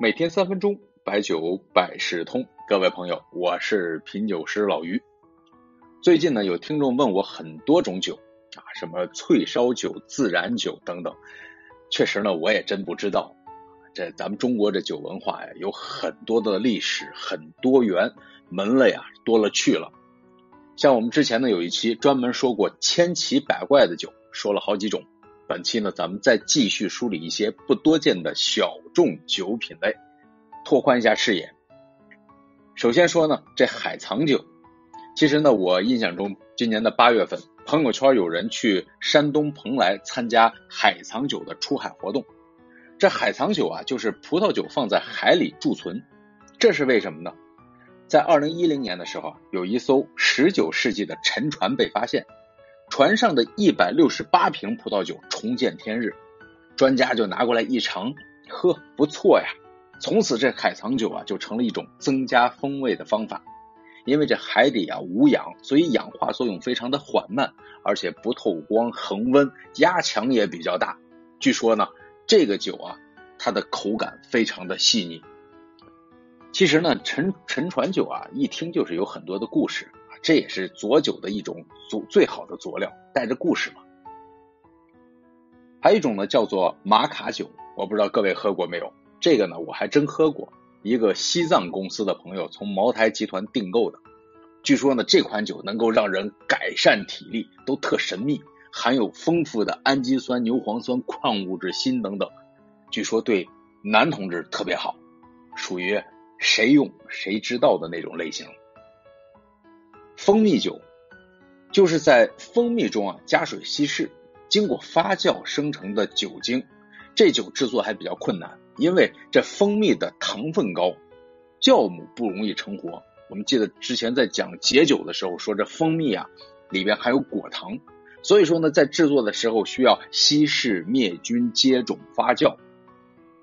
每天三分钟，白酒百事通。各位朋友，我是品酒师老于。最近呢，有听众问我很多种酒啊，什么脆烧酒、自然酒等等。确实呢，我也真不知道。这咱们中国这酒文化呀，有很多的历史，很多元，门类啊多了去了。像我们之前呢有一期专门说过千奇百怪的酒，说了好几种。本期呢，咱们再继续梳理一些不多见的小众酒品类，拓宽一下视野。首先说呢，这海藏酒，其实呢，我印象中今年的八月份，朋友圈有人去山东蓬莱参加海藏酒的出海活动。这海藏酒啊，就是葡萄酒放在海里贮存，这是为什么呢？在二零一零年的时候，有一艘十九世纪的沉船被发现。船上的一百六十八瓶葡萄酒重见天日，专家就拿过来一尝，呵，不错呀。从此这海藏酒啊就成了一种增加风味的方法。因为这海底啊无氧，所以氧化作用非常的缓慢，而且不透光、恒温，压强也比较大。据说呢，这个酒啊，它的口感非常的细腻。其实呢，沉沉船酒啊，一听就是有很多的故事。这也是佐酒的一种佐最好的佐料，带着故事嘛。还有一种呢，叫做玛卡酒，我不知道各位喝过没有？这个呢，我还真喝过，一个西藏公司的朋友从茅台集团订购的。据说呢，这款酒能够让人改善体力，都特神秘，含有丰富的氨基酸、牛磺酸、矿物质锌等等。据说对男同志特别好，属于谁用谁知道的那种类型。蜂蜜酒就是在蜂蜜中啊加水稀释，经过发酵生成的酒精。这酒制作还比较困难，因为这蜂蜜的糖分高，酵母不容易成活。我们记得之前在讲解酒的时候说，这蜂蜜啊里边含有果糖，所以说呢，在制作的时候需要稀释、灭菌、接种、发酵。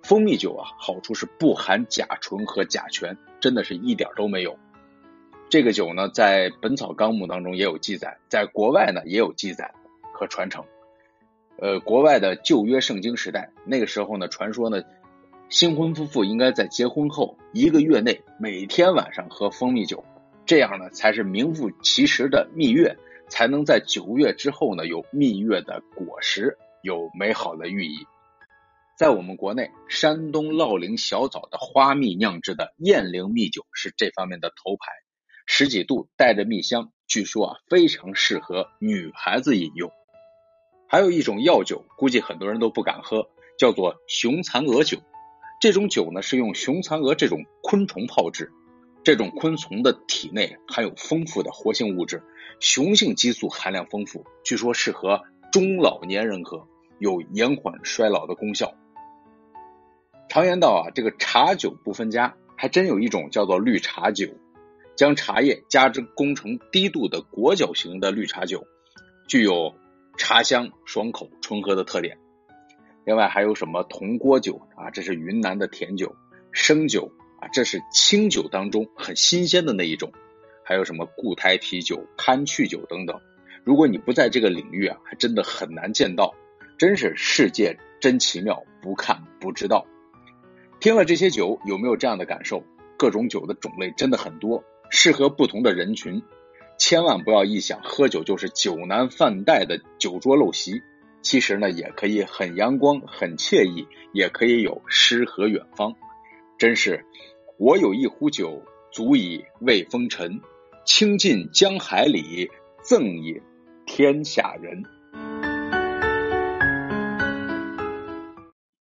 蜂蜜酒啊，好处是不含甲醇和甲醛，真的是一点都没有。这个酒呢，在《本草纲目》当中也有记载，在国外呢也有记载和传承。呃，国外的旧约圣经时代，那个时候呢，传说呢，新婚夫妇应该在结婚后一个月内每天晚上喝蜂蜜酒，这样呢才是名副其实的蜜月，才能在九月之后呢有蜜月的果实，有美好的寓意。在我们国内，山东乐陵小枣的花蜜酿制的燕陵蜜酒是这方面的头牌。十几度，带着蜜香，据说啊非常适合女孩子饮用。还有一种药酒，估计很多人都不敢喝，叫做雄蚕蛾酒。这种酒呢是用雄蚕蛾这种昆虫泡制，这种昆虫的体内含有丰富的活性物质，雄性激素含量丰富，据说适合中老年人喝，有延缓衰老的功效。常言道啊，这个茶酒不分家，还真有一种叫做绿茶酒。将茶叶加之工成低度的裹脚型的绿茶酒，具有茶香、爽口、醇和的特点。另外还有什么铜锅酒啊？这是云南的甜酒。生酒啊，这是清酒当中很新鲜的那一种。还有什么固态啤酒、堪去酒等等。如果你不在这个领域啊，还真的很难见到。真是世界真奇妙，不看不知道。听了这些酒，有没有这样的感受？各种酒的种类真的很多。适合不同的人群，千万不要一想喝酒就是酒囊饭袋的酒桌陋习。其实呢，也可以很阳光、很惬意，也可以有诗和远方。真是，我有一壶酒，足以慰风尘，倾尽江海里，赠也天下人。